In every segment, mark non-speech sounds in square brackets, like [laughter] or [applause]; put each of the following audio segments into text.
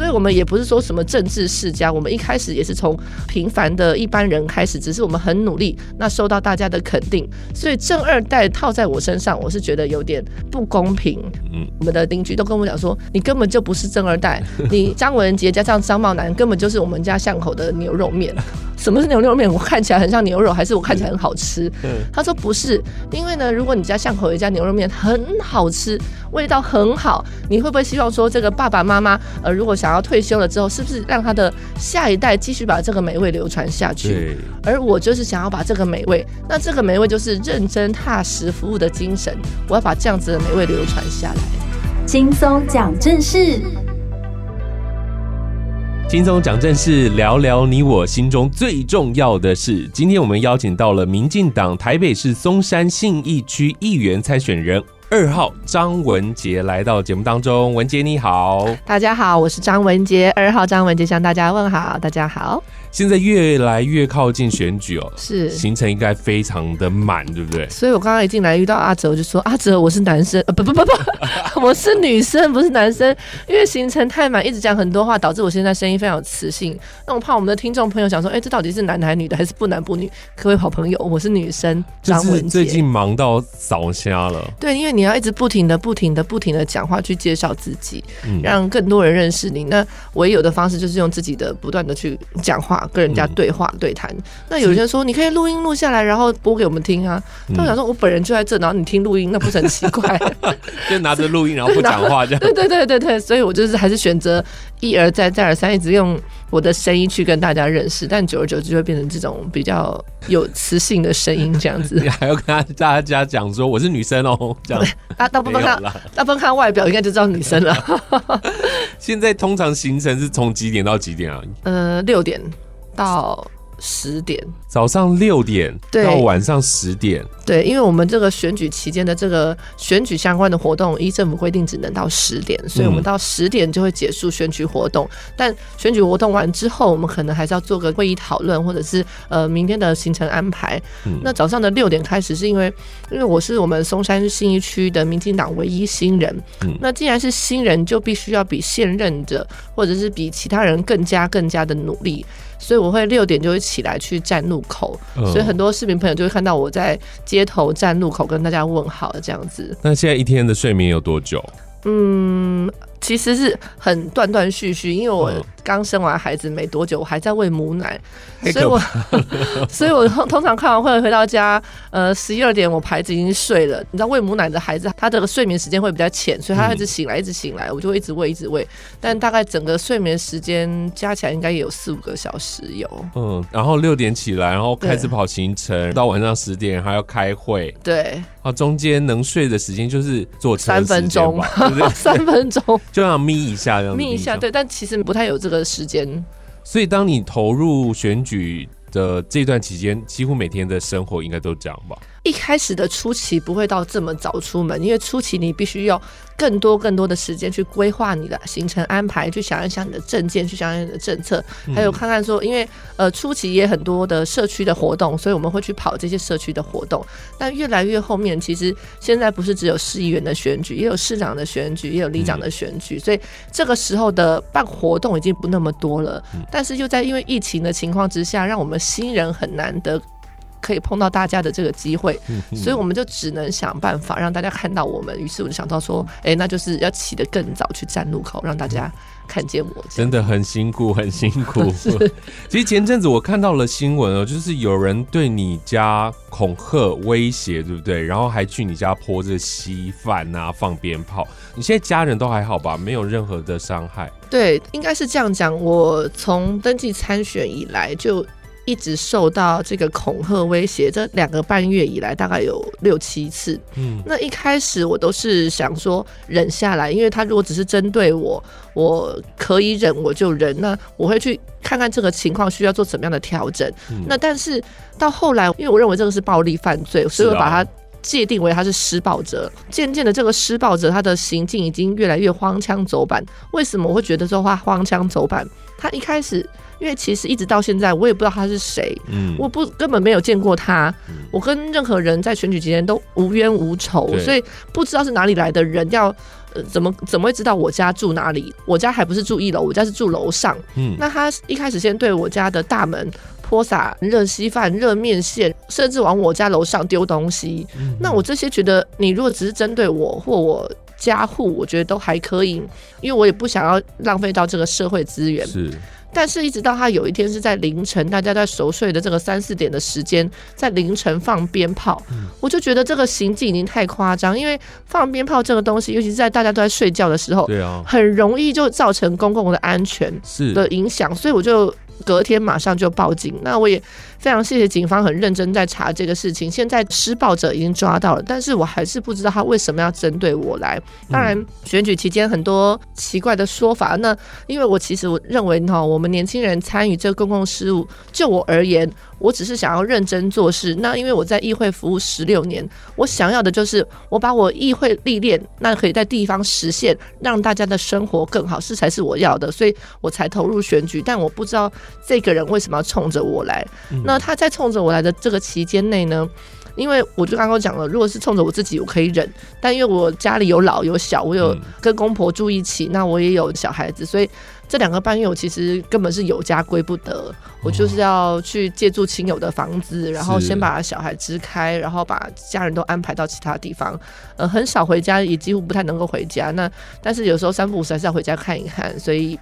所以我们也不是说什么政治世家，我们一开始也是从平凡的一般人开始，只是我们很努力，那受到大家的肯定。所以正二代套在我身上，我是觉得有点不公平。嗯，我们的邻居都跟我讲说，你根本就不是正二代，你张文杰加上张茂南根本就是我们家巷口的牛肉面。[laughs] 什么是牛肉面？我看起来很像牛肉，还是我看起来很好吃？嗯，他说不是，因为呢，如果你家巷口有一家牛肉面很好吃，味道很好，你会不会希望说这个爸爸妈妈呃，如果想要退休了之后，是不是让他的下一代继续把这个美味流传下去？对。而我就是想要把这个美味，那这个美味就是认真踏实服务的精神，我要把这样子的美味流传下来。轻松讲正事。轻松讲正事，聊聊你我心中最重要的事。今天我们邀请到了民进党台北市松山信义区议员参选人二号张文杰来到节目当中。文杰你好，大家好，我是张文杰，二号张文杰向大家问好，大家好。现在越来越靠近选举哦，是行程应该非常的满，对不对？所以我刚刚一进来遇到阿哲，我就说阿哲，我是男生，呃，不不不不，我是女生，不 [laughs] 是男生，因为行程太满，一直讲很多话，导致我现在声音非常有磁性。那我怕我们的听众朋友想说，哎、欸，这到底是男的还是女的，还是不男不女？各位好朋友，我是女生，张文洁。最近忙到早瞎了。对，因为你要一直不停的、不停的、不停的讲话去介绍自己，让更多人认识你。那唯有的方式就是用自己的不断的去讲话。跟人家对话对谈，那有些人说，你可以录音录下来，然后播给我们听啊。但我想说，我本人就在这，然后你听录音，那不是很奇怪？[laughs] 就拿着录音，然后不讲话 [laughs] 这样。对对对对对，所以我就是还是选择一而再再而三，一直用我的声音去跟大家认识。但久而久之，就会变成这种比较有磁性的声音这样子。[laughs] 你还要跟大家讲说我是女生哦，这样。大大部分看大部分看外表，应该就知道女生了。现在通常行程是从几点到几点啊？呃，六点。到十点，早上六点到晚上十点。对，因为我们这个选举期间的这个选举相关的活动，依政府规定只能到十点，所以我们到十点就会结束选举活动。嗯、但选举活动完之后，我们可能还是要做个会议讨论，或者是呃明天的行程安排。嗯、那早上的六点开始，是因为因为我是我们松山新一区的民进党唯一新人。嗯、那既然是新人，就必须要比现任者或者是比其他人更加更加的努力。所以我会六点就会起来去站路口，嗯、所以很多市民朋友就会看到我在街头站路口跟大家问好这样子。那现在一天的睡眠有多久？嗯，其实是很断断续续，因为我刚生完孩子没多久，我还在喂母奶。所以我，[laughs] 所以我通常看完会回到家，呃，十一二点我孩子已经睡了。你知道喂母奶的孩子，他的睡眠时间会比较浅，所以他一直醒来，一直醒来，我就会一直喂，一直喂。但大概整个睡眠时间加起来应该也有四五个小时有。嗯，然后六点起来，然后开始跑行程，到晚上十点还要开会。对，啊，中间能睡的时间就是坐车三分钟，[laughs] 三分钟就要眯一下，这样眯一下。对，但其实不太有这个时间。所以，当你投入选举的这段期间，几乎每天的生活应该都这样吧？一开始的初期不会到这么早出门，因为初期你必须要更多更多的时间去规划你的行程安排，去想一想你的证件，去想一想你的政策，还有看看说，因为呃初期也很多的社区的活动，所以我们会去跑这些社区的活动。但越来越后面，其实现在不是只有市议员的选举，也有市长的选举，也有里长的选举，所以这个时候的办活动已经不那么多了。但是又在因为疫情的情况之下，让我们新人很难得。可以碰到大家的这个机会，所以我们就只能想办法让大家看到我们。于是我就想到说，哎，那就是要起得更早去站路口，让大家看见我。真的很辛苦，很辛苦。是 [laughs] 其实前阵子我看到了新闻哦，就是有人对你家恐吓、威胁，对不对？然后还去你家泼这稀饭啊，放鞭炮。你现在家人都还好吧？没有任何的伤害？对，应该是这样讲。我从登记参选以来就。一直受到这个恐吓威胁，这两个半月以来大概有六七次。嗯，那一开始我都是想说忍下来，因为他如果只是针对我，我可以忍，我就忍。那我会去看看这个情况需要做怎么样的调整。嗯，那但是到后来，因为我认为这个是暴力犯罪，所以我把它界定为他是施暴者。渐渐的，这个施暴者他的行径已经越来越荒腔走板。为什么我会觉得说他荒腔走板？他一开始。因为其实一直到现在，我也不知道他是谁，嗯，我不根本没有见过他，嗯、我跟任何人在选举期间都无冤无仇，所以不知道是哪里来的人要呃，怎么怎么会知道我家住哪里？我家还不是住一楼，我家是住楼上。嗯，那他一开始先对我家的大门泼洒热稀饭、热面线，甚至往我家楼上丢东西。嗯，那我这些觉得，你如果只是针对我或我家户，我觉得都还可以，因为我也不想要浪费到这个社会资源。是。但是，一直到他有一天是在凌晨，大家在熟睡的这个三四点的时间，在凌晨放鞭炮，嗯，我就觉得这个行径已经太夸张。因为放鞭炮这个东西，尤其是在大家都在睡觉的时候，对啊，很容易就造成公共的安全的影响，所以我就。隔天马上就报警，那我也非常谢谢警方很认真在查这个事情。现在施暴者已经抓到了，但是我还是不知道他为什么要针对我来。当然，选举期间很多奇怪的说法，那因为我其实我认为哈，我们年轻人参与这个公共事务，就我而言。我只是想要认真做事。那因为我在议会服务十六年，我想要的就是我把我议会历练，那可以在地方实现，让大家的生活更好，这才是我要的，所以我才投入选举。但我不知道这个人为什么要冲着我来。那他在冲着我来的这个期间内呢？因为我就刚刚讲了，如果是冲着我自己，我可以忍；但因为我家里有老有小，我有跟公婆住一起，那我也有小孩子，所以。这两个半月，我其实根本是有家归不得，我就是要去借住亲友的房子，然后先把小孩支开，然后把家人都安排到其他地方，呃，很少回家，也几乎不太能够回家。那但是有时候三不五时还是要回家看一看，所以。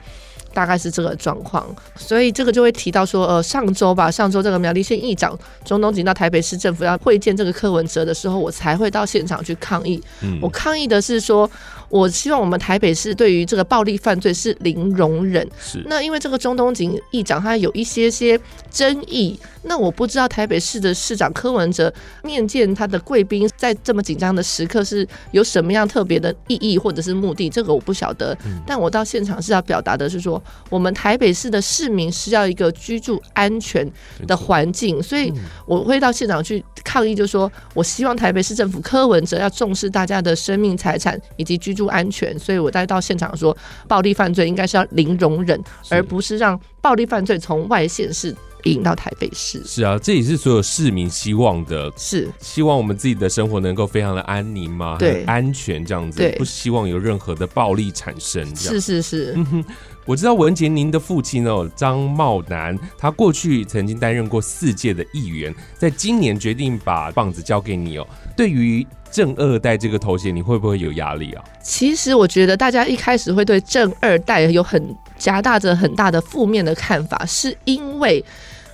大概是这个状况，所以这个就会提到说，呃，上周吧，上周这个苗栗县议长中东锦到台北市政府要会见这个柯文哲的时候，我才会到现场去抗议。嗯，我抗议的是说，我希望我们台北市对于这个暴力犯罪是零容忍。是，那因为这个中东警议长他有一些些争议，那我不知道台北市的市长柯文哲面见他的贵宾，在这么紧张的时刻是有什么样特别的意义或者是目的，这个我不晓得。嗯，但我到现场是要表达的是说。我们台北市的市民是要一个居住安全的环境，所以我会到现场去抗议，就是说我希望台北市政府柯文哲要重视大家的生命财产以及居住安全，所以我带到现场说，暴力犯罪应该是要零容忍，而不是让暴力犯罪从外县市引到台北市。是啊，这也是所有市民希望的，是希望我们自己的生活能够非常的安宁嘛，对，安全这样子，不希望有任何的暴力产生。是是是。[laughs] 我知道文杰，您的父亲哦，张茂南，他过去曾经担任过四届的议员，在今年决定把棒子交给你哦。对于正二代这个头衔，你会不会有压力啊？其实我觉得大家一开始会对正二代有很夹大着很大的负面的看法，是因为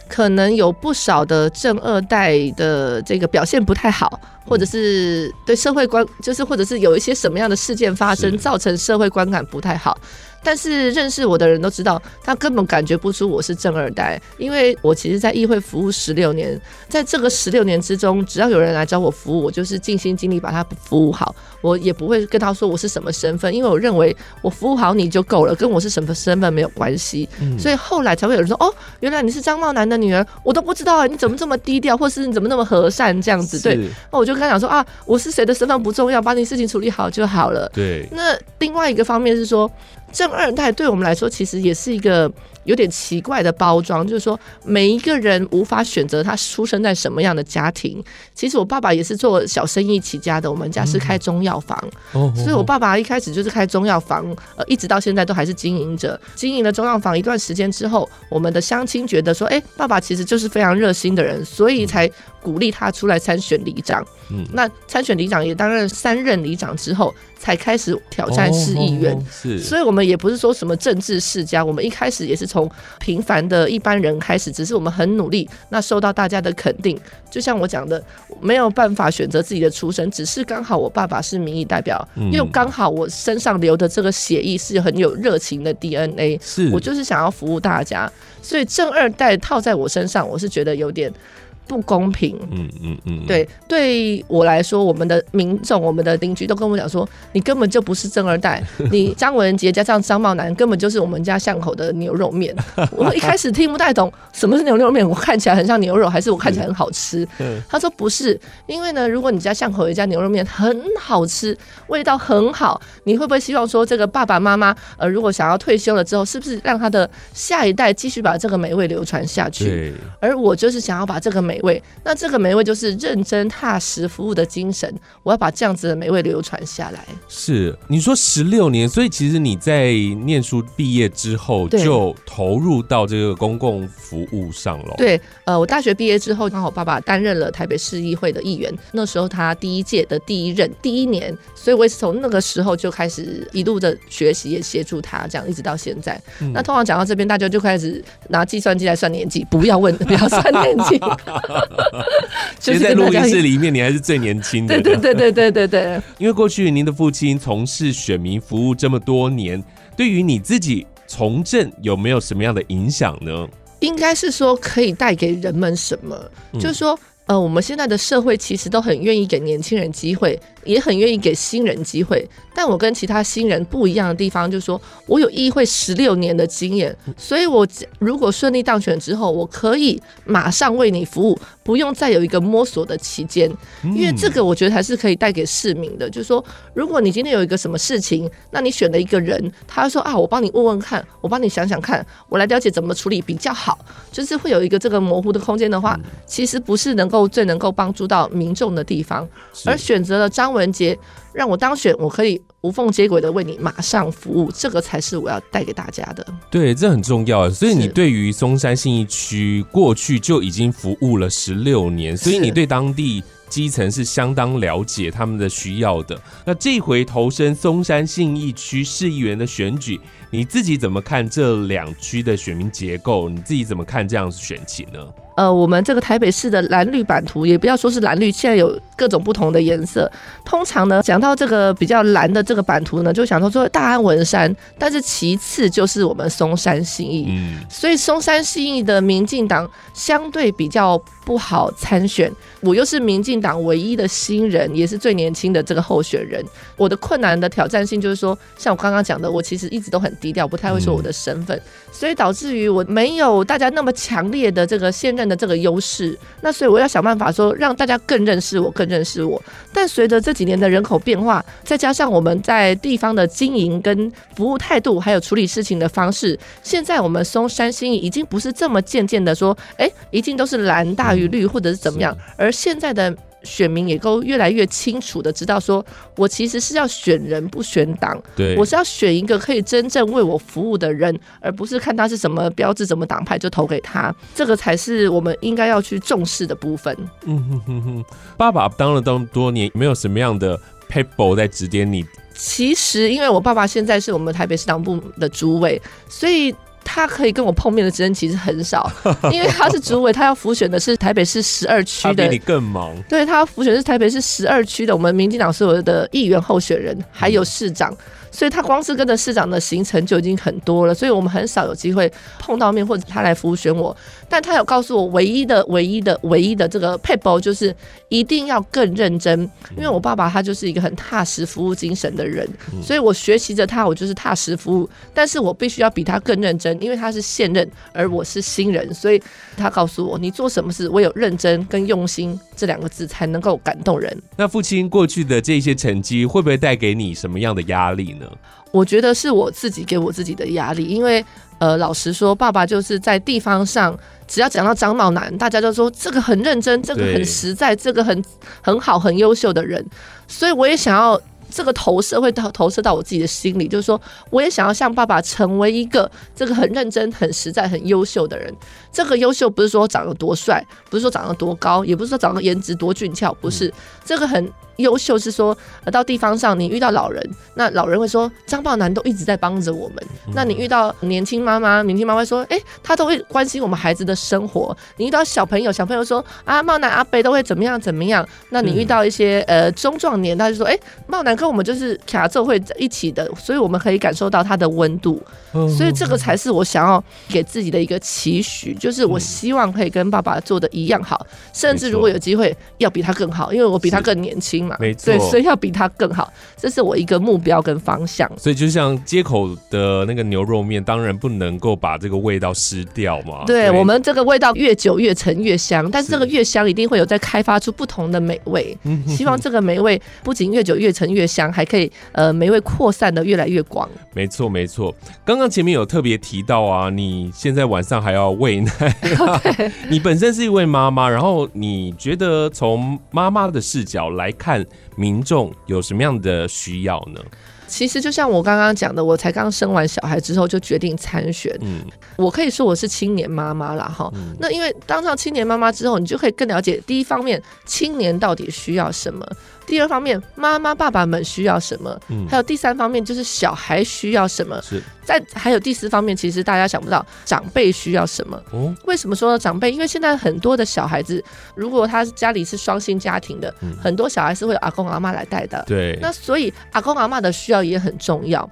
可能有不少的正二代的这个表现不太好，或者是对社会观，就是或者是有一些什么样的事件发生，造成社会观感不太好。但是认识我的人都知道，他根本感觉不出我是正二代，因为我其实，在议会服务十六年，在这个十六年之中，只要有人来找我服务，我就是尽心尽力把他服务好，我也不会跟他说我是什么身份，因为我认为我服务好你就够了，跟我是什么身份没有关系。所以后来才会有人说，哦，原来你是张茂南的女儿，我都不知道啊，你怎么这么低调，或是你怎么那么和善这样子？对，那我就跟他讲说啊，我是谁的身份不重要，把你事情处理好就好了。对，那另外一个方面是说。正二代对我们来说，其实也是一个有点奇怪的包装，就是说每一个人无法选择他出生在什么样的家庭。其实我爸爸也是做小生意起家的，我们家是开中药房，所以我爸爸一开始就是开中药房，呃，一直到现在都还是经营着。经营了中药房一段时间之后，我们的乡亲觉得说，哎，爸爸其实就是非常热心的人，所以才鼓励他出来参选里长。嗯，那参选里长也担任三任里长之后，才开始挑战市议员。是，所以我们。也不是说什么政治世家，我们一开始也是从平凡的一般人开始，只是我们很努力，那受到大家的肯定。就像我讲的，没有办法选择自己的出身，只是刚好我爸爸是民意代表，因为刚好我身上流的这个血液是很有热情的 DNA，是我就是想要服务大家，所以正二代套在我身上，我是觉得有点。不公平，嗯嗯嗯，对，对我来说，我们的民众、我们的邻居都跟我讲说，你根本就不是正二代，[laughs] 你张文杰加上张茂南根本就是我们家巷口的牛肉面。我一开始听不太懂什么是牛肉面，我看起来很像牛肉，还是我看起来很好吃？他说不是，因为呢，如果你家巷口有一家牛肉面很好吃，味道很好，你会不会希望说这个爸爸妈妈呃，如果想要退休了之后，是不是让他的下一代继续把这个美味流传下去？而我就是想要把这个美美味。那这个美味就是认真踏实服务的精神，我要把这样子的美味流传下来。是你说十六年，所以其实你在念书毕业之后就投入到这个公共服务上了。对，呃，我大学毕业之后，刚好爸爸担任了台北市议会的议员，那时候他第一届的第一任第一年，所以我也是从那个时候就开始一路的学习，也协助他，这样一直到现在。嗯、那通常讲到这边，大家就开始拿计算机来算年纪，不要问，不要算年纪。[laughs] 其实，在录音室里面，你还是最年轻的。对对对对对对对。[laughs] 因为过去您的父亲从事选民服务这么多年，对于你自己从政有没有什么样的影响呢？应该是说可以带给人们什么，嗯、就是说。呃，我们现在的社会其实都很愿意给年轻人机会，也很愿意给新人机会。但我跟其他新人不一样的地方，就是说我有议会十六年的经验，所以我如果顺利当选之后，我可以马上为你服务，不用再有一个摸索的期间。因为这个我觉得还是可以带给市民的，就是说，如果你今天有一个什么事情，那你选了一个人，他说啊，我帮你问问看，我帮你想想看，我来了解怎么处理比较好，就是会有一个这个模糊的空间的话，其实不是能。够最能够帮助到民众的地方，而选择了张文杰让我当选，我可以无缝接轨的为你马上服务，这个才是我要带给大家的。对，这很重要。所以你对于松山信义区过去就已经服务了十六年，所以你对当地基层是相当了解他们的需要的。那这回投身松山信义区市议员的选举，你自己怎么看这两区的选民结构？你自己怎么看这样选情呢？呃，我们这个台北市的蓝绿版图，也不要说是蓝绿，现在有各种不同的颜色。通常呢，讲到这个比较蓝的这个版图呢，就想到说大安文山，但是其次就是我们松山新义。嗯，所以松山新义的民进党相对比较不好参选。我又是民进党唯一的新人，也是最年轻的这个候选人。我的困难的挑战性就是说，像我刚刚讲的，我其实一直都很低调，不太会说我的身份，所以导致于我没有大家那么强烈的这个现任的这个优势，那所以我要想办法说，让大家更认识我，更认识我。但随着这几年的人口变化，再加上我们在地方的经营跟服务态度，还有处理事情的方式，现在我们松山新义已经不是这么渐渐的说，哎，一定都是蓝大于绿，或者是怎么样。而现在的。选民也都越来越清楚的知道，说我其实是要选人不选党，对，我是要选一个可以真正为我服务的人，而不是看他是什么标志、什么党派就投给他，这个才是我们应该要去重视的部分。嗯哼哼哼，爸爸当了这么多年，没有什么样的 people 在指点你？其实，因为我爸爸现在是我们台北市党部的主委，所以。他可以跟我碰面的时间其实很少，[laughs] 因为他是主委，他要辅选的是台北市十二区的，他比你更忙。对，他要辅选是台北市十二区的我们民进党所有的议员候选人，还有市长。所以他光是跟着市长的行程就已经很多了，所以我们很少有机会碰到面，或者他来辅选我。但他有告诉我，唯一的、唯一的、唯一的这个撇步就是一定要更认真，因为我爸爸他就是一个很踏实服务精神的人，所以我学习着他，我就是踏实服务，但是我必须要比他更认真，因为他是现任，而我是新人，所以他告诉我，你做什么事，我有认真跟用心这两个字才能够感动人。那父亲过去的这些成绩会不会带给你什么样的压力呢？我觉得是我自己给我自己的压力，因为呃，老实说，爸爸就是在地方上，只要讲到张茂南，大家就说这个很认真，这个很实在，这个很很好，很优秀的人，所以我也想要。这个投射会投投射到我自己的心里，就是说，我也想要像爸爸成为一个这个很认真、很实在、很优秀的人。这个优秀不是说长得多帅，不是说长得多高，也不是说长得颜值多俊俏，不是。这个很优秀是说，到地方上你遇到老人，那老人会说张茂男都一直在帮着我们。那你遇到年轻妈妈，年轻妈妈说，哎，他都会关心我们孩子的生活。你遇到小朋友，小朋友说啊，茂南阿贝都会怎么样怎么样。那你遇到一些呃中壮年，他就说，哎，茂南。跟我们就是卡奏会在一起的，所以我们可以感受到它的温度，所以这个才是我想要给自己的一个期许，就是我希望可以跟爸爸做的一样好，甚至如果有机会要比他更好，因为我比他更年轻嘛，没错，对，所以要比他更好，这是我一个目标跟方向。所以就像街口的那个牛肉面，当然不能够把这个味道失掉嘛。对，我们这个味道越久越沉越香，但是这个越香一定会有在开发出不同的美味。希望这个美味不仅越久越沉越香。响还可以呃美味扩散的越来越广。没错没错，刚刚前面有特别提到啊，你现在晚上还要喂奶，啊，[laughs] [laughs] 你本身是一位妈妈，然后你觉得从妈妈的视角来看，民众有什么样的需要呢？其实就像我刚刚讲的，我才刚生完小孩之后就决定参选。嗯，我可以说我是青年妈妈了哈。嗯、那因为当上青年妈妈之后，你就可以更了解第一方面青年到底需要什么。第二方面，妈妈爸爸们需要什么？嗯，还有第三方面就是小孩需要什么？是。再还有第四方面，其实大家想不到长辈需要什么。哦。为什么说长辈？因为现在很多的小孩子，如果他家里是双薪家庭的，嗯、很多小孩是会有阿公阿妈来带的。对。那所以阿公阿妈的需要也很重要。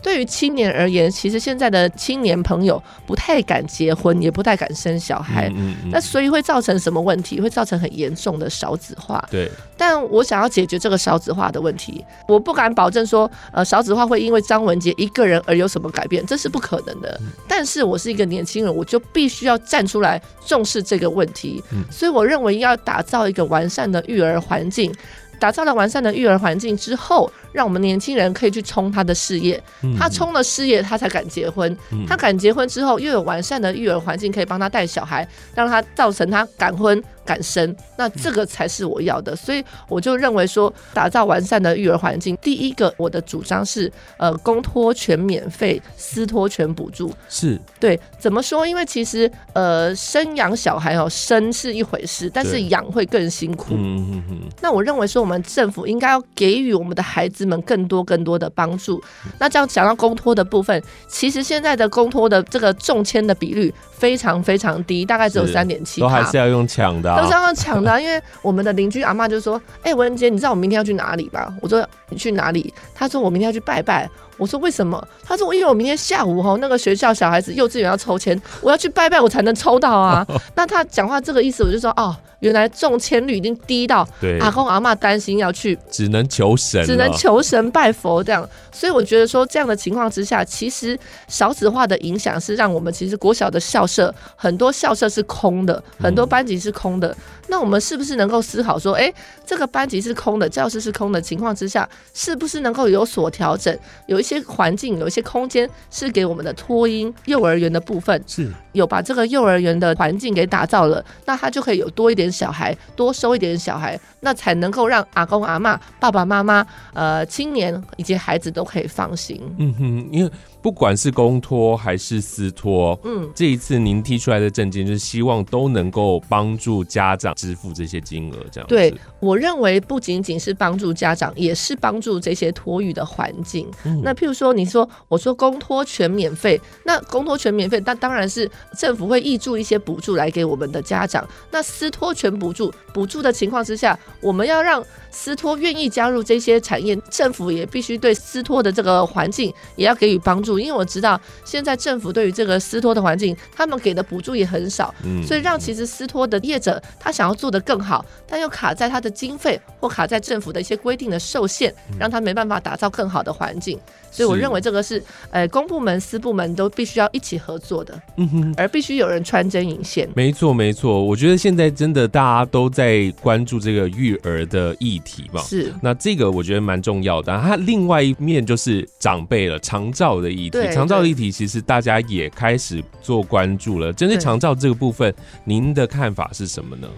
对于青年而言，其实现在的青年朋友不太敢结婚，也不太敢生小孩。嗯嗯嗯。那所以会造成什么问题？会造成很严重的少子化。对。但我想要解决这个少子化的问题，我不敢保证说，呃，少子化会因为张文杰一个人而有什么改变，这是不可能的。但是我是一个年轻人，我就必须要站出来重视这个问题。所以我认为要打造一个完善的育儿环境。打造了完善的育儿环境之后，让我们年轻人可以去冲他的事业。他冲了事业，他才敢结婚。他敢结婚之后，又有完善的育儿环境可以帮他带小孩，让他造成他敢婚敢生。那这个才是我要的。所以我就认为说，打造完善的育儿环境，第一个我的主张是，呃，公托全免费，私托全补助。是对，怎么说？因为其实呃，生养小孩哦，生是一回事，但是养会更辛苦。嗯嗯嗯那我认为说。我们政府应该要给予我们的孩子们更多更多的帮助。那这样讲到公托的部分，其实现在的公托的这个中签的比率非常非常低，大概只有三点七。都还是要用抢的，啊，都是要抢的，因为我们的邻居阿嬷就说：“哎，文杰，你知道我明天要去哪里吧？”我说：“你去哪里？”他说：“我明天要去拜拜。”我说：“为什么？”他说：“我因为我明天下午哈那个学校小孩子幼稚园要抽签，我要去拜拜，我才能抽到啊。[laughs] ”那他讲话这个意思，我就说：“哦。”原来中签率已经低到阿公阿妈担心要去，只能求神，只能求神拜佛这样。所以我觉得说这样的情况之下，其实少子化的影响是让我们其实国小的校舍很多校舍是空的，很多班级是空的。那我们是不是能够思考说，哎，这个班级是空的，教室是空的情况之下，是不是能够有所调整？有一些环境，有一些空间是给我们的托婴幼儿园的部分，是有把这个幼儿园的环境给打造了，那他就可以有多一点。小孩多收一点小孩，那才能够让阿公阿妈、爸爸妈妈、呃青年以及孩子都可以放心。嗯哼，因为。不管是公托还是私托，嗯，这一次您提出来的政见就是希望都能够帮助家长支付这些金额，这样。对，我认为不仅仅是帮助家长，也是帮助这些托育的环境。嗯，那譬如说，你说我说公托全免费，那公托全免费，那当然是政府会挹注一些补助来给我们的家长。那私托全补助，补助的情况之下，我们要让私托愿意加入这些产业，政府也必须对私托的这个环境也要给予帮助。因为我知道现在政府对于这个私托的环境，他们给的补助也很少，嗯，所以让其实私托的业者他想要做得更好，但又卡在他的经费或卡在政府的一些规定的受限，让他没办法打造更好的环境。所以我认为这个是呃公部门、私部门都必须要一起合作的，嗯哼，而必须有人穿针引线。没错，没错，我觉得现在真的大家都在关注这个育儿的议题嘛，是。那这个我觉得蛮重要的。它另外一面就是长辈了，长照的议题。长照的议题其实大家也开始做关注了。针对长照这个部分，您的看法是什么呢？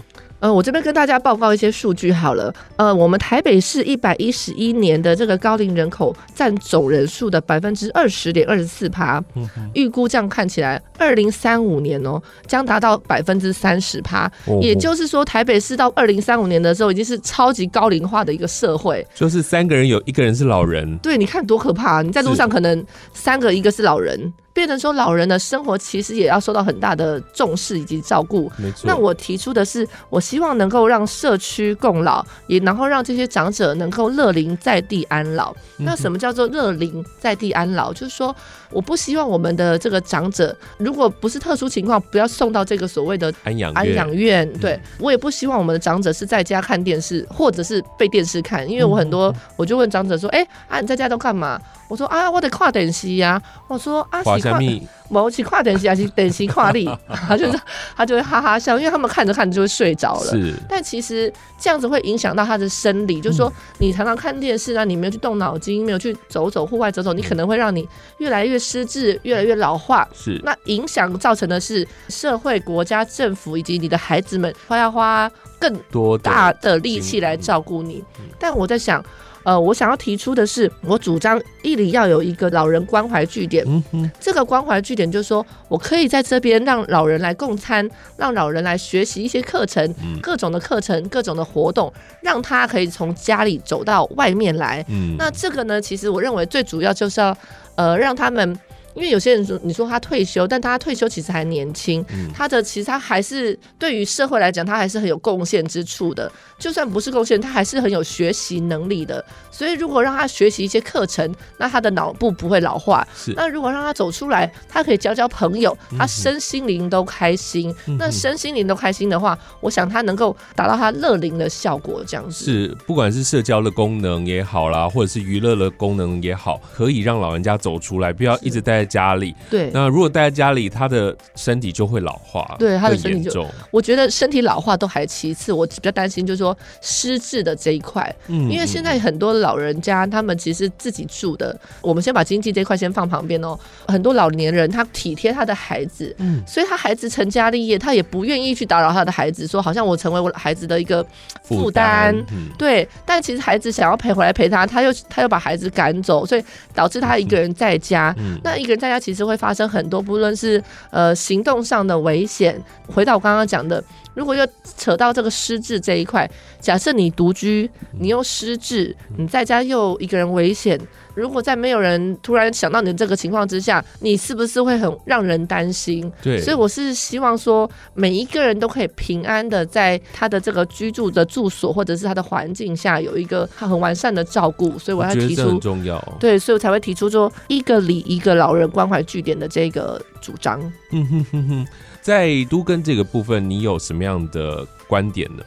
呃，我这边跟大家报告一些数据好了。呃，我们台北市一百一十一年的这个高龄人口占总人数的百分之二十点二十四趴，预估这样看起来，二零三五年哦，将达到百分之三十趴。也就是说，台北市到二零三五年的时候，已经是超级高龄化的一个社会。就是三个人有一个人是老人。对，你看多可怕啊！你在路上可能三个一个是老人。变成说，老人的生活其实也要受到很大的重视以及照顾。没错。那我提出的是，我希望能够让社区共老，也然后让这些长者能够乐龄在地安老。那什么叫做乐龄在地安老？就是说，我不希望我们的这个长者，如果不是特殊情况，不要送到这个所谓的安养安养院。对，我也不希望我们的长者是在家看电视，或者是被电视看。因为我很多，我就问长者说：“哎，啊，你在家都干嘛？”我说啊，我得跨电视呀。我说啊，跨什某起跨电视还是电视跨力？他就是他就会哈哈笑，因为他们看着看着就会睡着了。是，但其实这样子会影响到他的生理，就是说你常常看电视啊，你没有去动脑筋，没有去走走户外走走，你可能会让你越来越失智，越来越老化。是，那影响造成的是社会、国家、政府以及你的孩子们花要花更多大的力气来照顾你。但我在想。呃，我想要提出的是，我主张邑里要有一个老人关怀据点。嗯嗯，这个关怀据点就是说我可以在这边让老人来共餐，让老人来学习一些课程，各种的课程，各种的活动，让他可以从家里走到外面来。嗯，那这个呢，其实我认为最主要就是要，呃，让他们。因为有些人说，你说他退休，但他退休其实还年轻，嗯、他的其实他还是对于社会来讲，他还是很有贡献之处的。就算不是贡献，他还是很有学习能力的。所以如果让他学习一些课程，那他的脑部不会老化。是。那如果让他走出来，他可以交交朋友，他身心灵都开心。嗯、那身心灵都开心的话，我想他能够达到他乐龄的效果。这样子是，不管是社交的功能也好啦，或者是娱乐的功能也好，可以让老人家走出来，不要一直待在家里，对，那如果待在家里，他的身体就会老化，对，他的身体就，我觉得身体老化都还其次，我比较担心就是说失智的这一块，嗯，因为现在很多老人家他们其实自己住的，我们先把经济这一块先放旁边哦。很多老年人他体贴他的孩子，嗯，所以他孩子成家立业，他也不愿意去打扰他的孩子，说好像我成为我孩子的一个负担，嗯，对。但其实孩子想要陪回来陪他，他又他又把孩子赶走，所以导致他一个人在家，嗯，那一个人在家。其实会发生很多，不论是呃行动上的危险。回到我刚刚讲的，如果又扯到这个失智这一块，假设你独居，你又失智，你在家又一个人危险。如果在没有人突然想到你的这个情况之下，你是不是会很让人担心？对，所以我是希望说，每一个人都可以平安的在他的这个居住的住所或者是他的环境下有一个很完善的照顾。所以我要提出，很重要。对，所以我才会提出说，一个里一个老人关怀据点的这个主张。嗯哼哼哼，在都跟这个部分，你有什么样的观点呢？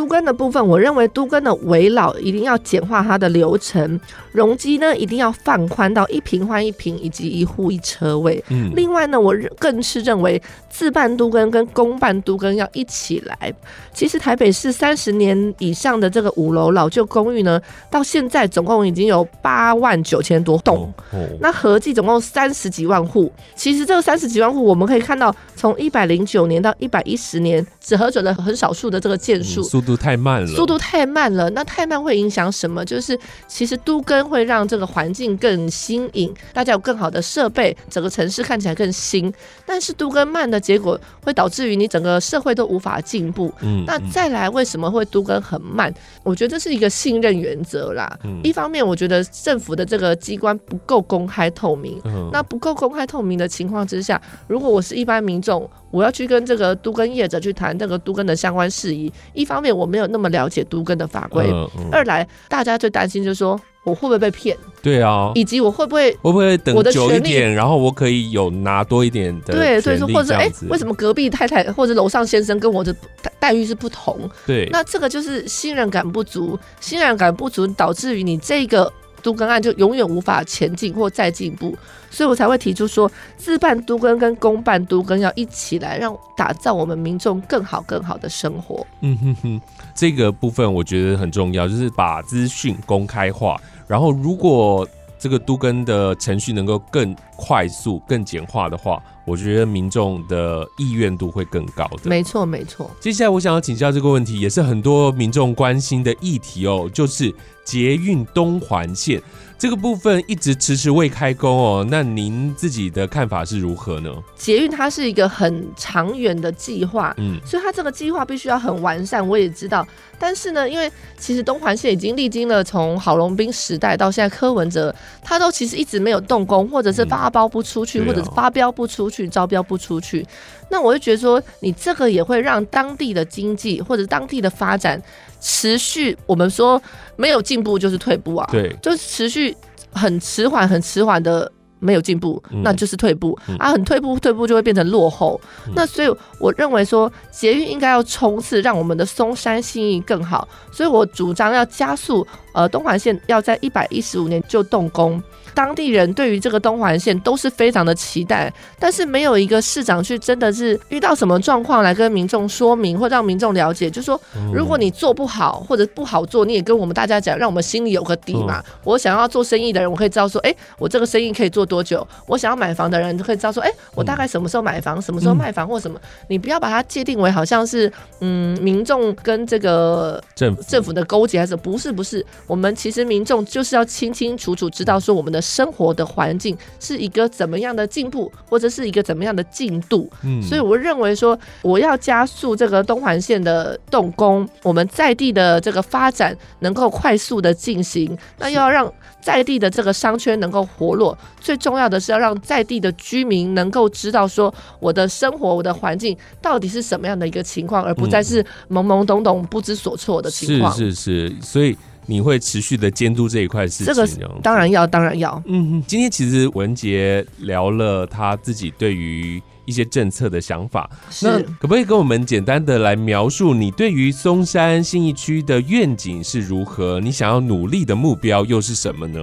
都更的部分，我认为都更的围老一定要简化它的流程，容积呢一定要放宽到一平换一平，以及一户一车位。嗯，另外呢，我更是认为自办都更跟公办都更要一起来。其实台北市三十年以上的这个五楼老旧公寓呢，到现在总共已经有八万九千多栋，哦哦、那合计总共三十几万户。其实这个三十几万户，我们可以看到，从一百零九年到一百一十年，只核准了很少数的这个件数。度太慢了，速度太慢了。那太慢会影响什么？就是其实都更会让这个环境更新颖，大家有更好的设备，整个城市看起来更新。但是都更慢的结果会导致于你整个社会都无法进步。嗯，那再来为什么会都更很慢？我觉得这是一个信任原则啦。嗯，一方面我觉得政府的这个机关不够公开透明。嗯，那不够公开透明的情况之下，如果我是一般民众，我要去跟这个都更业者去谈这个都更的相关事宜，一方面我没有那么了解都根的法规，嗯嗯、二来大家最担心就是说我会不会被骗？对啊，以及我会不会会不会等久一点，然后我可以有拿多一点的对，所以说或者哎、欸，为什么隔壁太太或者楼上先生跟我的待遇是不同？对，那这个就是信任感不足，信任感不足导致于你这个。督根案就永远无法前进或再进步，所以我才会提出说，自办督根跟公办督根要一起来，让打造我们民众更好更好的生活。嗯哼哼，这个部分我觉得很重要，就是把资讯公开化，然后如果这个都更的程序能够更快速、更简化的话。我觉得民众的意愿度会更高的。没错，没错。接下来我想要请教这个问题，也是很多民众关心的议题哦，就是捷运东环线这个部分一直迟迟未开工哦。那您自己的看法是如何呢？捷运它是一个很长远的计划，嗯，所以它这个计划必须要很完善。我也知道，但是呢，因为其实东环线已经历经了从郝龙斌时代到现在柯文哲，他都其实一直没有动工，或者是发包不出去，嗯，或者是发标不出去。去招标不出去，那我就觉得说，你这个也会让当地的经济或者当地的发展持续。我们说没有进步就是退步啊，对，就是持续很迟缓、很迟缓的没有进步，那就是退步、嗯、啊，很退步，退步就会变成落后。嗯、那所以我认为说，捷运应该要冲刺，让我们的松山信义更好。所以我主张要加速，呃，东环线要在一百一十五年就动工。当地人对于这个东环线都是非常的期待，但是没有一个市长去真的是遇到什么状况来跟民众说明或让民众了解，就是说如果你做不好或者不好做，你也跟我们大家讲，让我们心里有个底嘛。我想要做生意的人，我可以知道说，哎，我这个生意可以做多久？我想要买房的人可以知道说，哎，我大概什么时候买房，什么时候卖房或什么？你不要把它界定为好像是嗯，民众跟这个政府政府的勾结还是不是？不是，我们其实民众就是要清清楚楚知道说我们的生活的环境是一个怎么样的进步，或者是一个怎么样的进度。嗯，所以我认为说我要加速这个东环线的动工，我们在地的这个发展能够快速的进行，那又要让在地的这个商圈能够活络，最重要的是要让在地的居民能够知道说我的生活、我的环境到底是什么样的一个情况，而不再是懵懵懂懂、不知所措的情况。是是是，所以。你会持续的监督这一块事情，这个当然要，当然要。嗯，今天其实文杰聊了他自己对于一些政策的想法，那可不可以跟我们简单的来描述你对于松山新义区的愿景是如何？你想要努力的目标又是什么呢？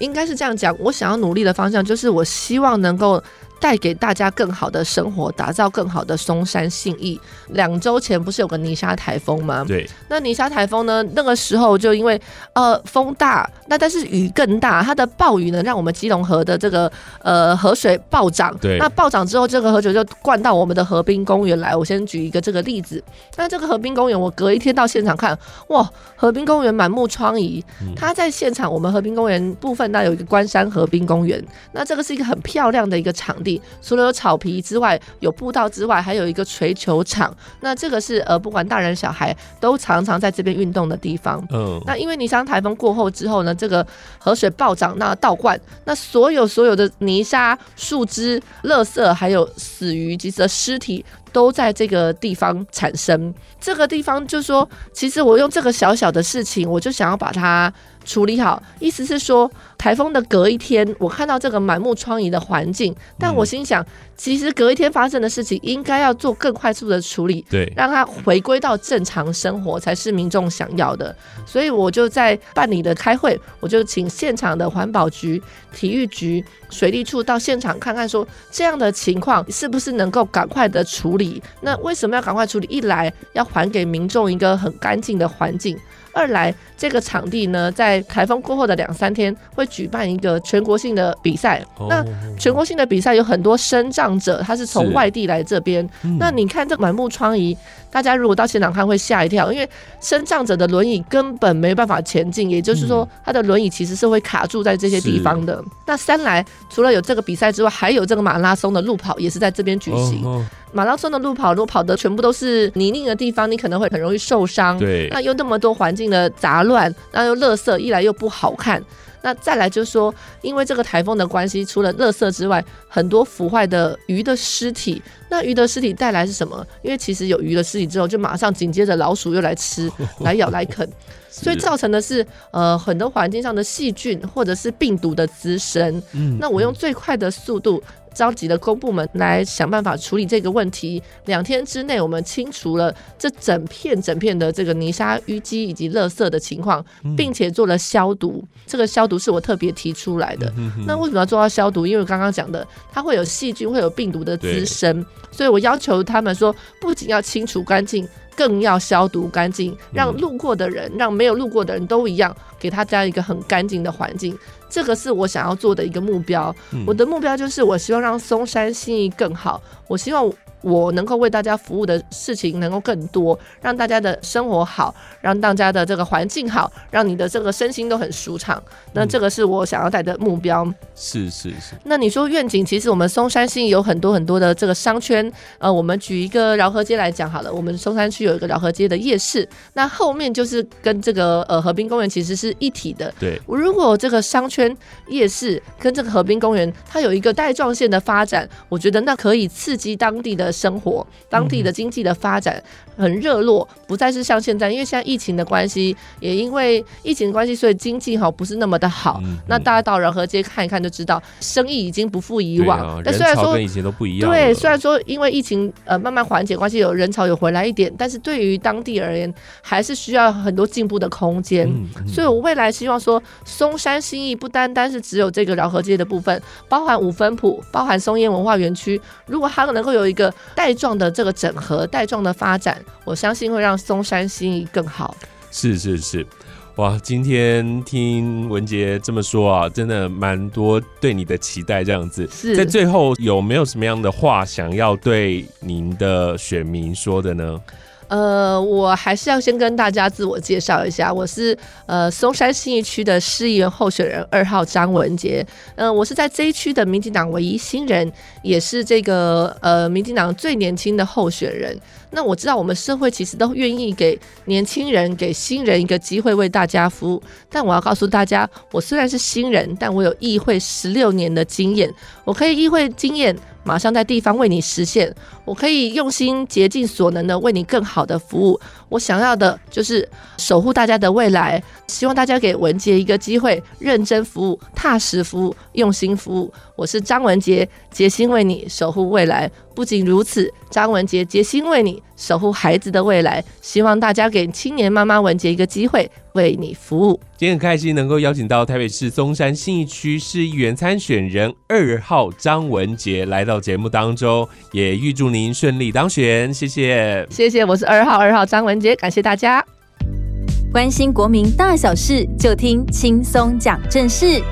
应该是这样讲，我想要努力的方向就是我希望能够。带给大家更好的生活，打造更好的松山信义。两周前不是有个泥沙台风吗？对，那泥沙台风呢？那个时候就因为呃风大，那但是雨更大，它的暴雨呢，让我们基隆河的这个呃河水暴涨。对，那暴涨之后，这个河水就灌到我们的河滨公园来。我先举一个这个例子。那这个河滨公园，我隔一天到现场看，哇，河滨公园满目疮痍。它在现场，我们河滨公园部分那有一个关山河滨公园，那这个是一个很漂亮的一个场地。除了有草皮之外，有步道之外，还有一个锤球场。那这个是呃，不管大人小孩都常常在这边运动的地方。嗯，那因为尼莎台风过后之后呢，这个河水暴涨，那倒灌，那所有所有的泥沙、树枝、垃圾，还有死鱼及的尸体。都在这个地方产生。这个地方就是说，其实我用这个小小的事情，我就想要把它处理好。意思是说，台风的隔一天，我看到这个满目疮痍的环境，但我心想，其实隔一天发生的事情，应该要做更快速的处理，对，让它回归到正常生活，才是民众想要的。所以我就在办理的开会，我就请现场的环保局、体育局、水利处到现场看看，说这样的情况是不是能够赶快的处理。那为什么要赶快处理？一来要还给民众一个很干净的环境。二来，这个场地呢，在台风过后的两三天会举办一个全国性的比赛。Oh. 那全国性的比赛有很多生长者，他是从外地来这边。那你看这满目疮痍，大家如果到现场看会吓一跳，因为生长者的轮椅根本没办法前进，也就是说，他的轮椅其实是会卡住在这些地方的。那三来，除了有这个比赛之外，还有这个马拉松的路跑也是在这边举行。Oh. 马拉松的路跑，如果跑的全部都是泥泞的地方，你可能会很容易受伤。对，那又那么多环境的杂乱，那又垃圾，一来又不好看。那再来就是说，因为这个台风的关系，除了垃圾之外，很多腐坏的鱼的尸体。那鱼的尸体带来是什么？因为其实有鱼的尸体之后，就马上紧接着老鼠又来吃、[laughs] 来咬、来啃，所以造成的是呃很多环境上的细菌或者是病毒的滋生。嗯，那我用最快的速度。召集了公部门来想办法处理这个问题。两天之内，我们清除了这整片整片的这个泥沙淤积以及垃圾的情况，并且做了消毒。这个消毒是我特别提出来的。那为什么要做到消毒？因为刚刚讲的，它会有细菌，会有病毒的滋生，所以我要求他们说，不仅要清除干净。更要消毒干净，让路过的人，让没有路过的人都一样，给他这样一个很干净的环境。这个是我想要做的一个目标。我的目标就是，我希望让松山信义更好。我希望。我能够为大家服务的事情能够更多，让大家的生活好，让大家的这个环境好，让你的这个身心都很舒畅。那这个是我想要带的目标。嗯、是是是。那你说愿景，其实我们松山新有很多很多的这个商圈。呃，我们举一个饶河街来讲好了，我们松山区有一个饶河街的夜市，那后面就是跟这个呃河滨公园其实是一体的。对。如果这个商圈夜市跟这个河滨公园它有一个带状线的发展，我觉得那可以刺激当地的。生活，当地的经济的发展很热络，不再是像现在，因为现在疫情的关系，也因为疫情的关系，所以经济哈不是那么的好。那大家到饶河街看一看就知道，生意已经不复以往。啊、但虽然说跟以前都不一样，对，虽然说因为疫情呃慢慢缓解关系，有人潮有回来一点，但是对于当地而言，还是需要很多进步的空间。嗯嗯、所以我未来希望说，松山新义不单单是只有这个饶河街的部分，包含五分埔，包含松烟文化园区，如果它能够有一个带状的这个整合、带状的发展，我相信会让松山新义更好。是是是，哇！今天听文杰这么说啊，真的蛮多对你的期待。这样子，是在最后有没有什么样的话想要对您的选民说的呢？呃，我还是要先跟大家自我介绍一下，我是呃松山新义区的市议员候选人二号张文杰。嗯、我是在这一区的民进党唯一新人，也是这个呃民进党最年轻的候选人。那我知道我们社会其实都愿意给年轻人、给新人一个机会为大家服务，但我要告诉大家，我虽然是新人，但我有议会十六年的经验，我可以议会经验。马上在地方为你实现，我可以用心竭尽所能的为你更好的服务。我想要的就是守护大家的未来，希望大家给文杰一个机会，认真服务、踏实服务、用心服务。我是张文杰，杰心为你守护未来。不仅如此，张文杰杰心为你守护孩子的未来。希望大家给青年妈妈文杰一个机会，为你服务。今天很开心能够邀请到台北市松山信义区市议员参选人二号张文杰来到节目当中，也预祝您顺利当选。谢谢，谢谢。我是二号二号张文也，感谢大家。关心国民大小事，就听轻松讲正事。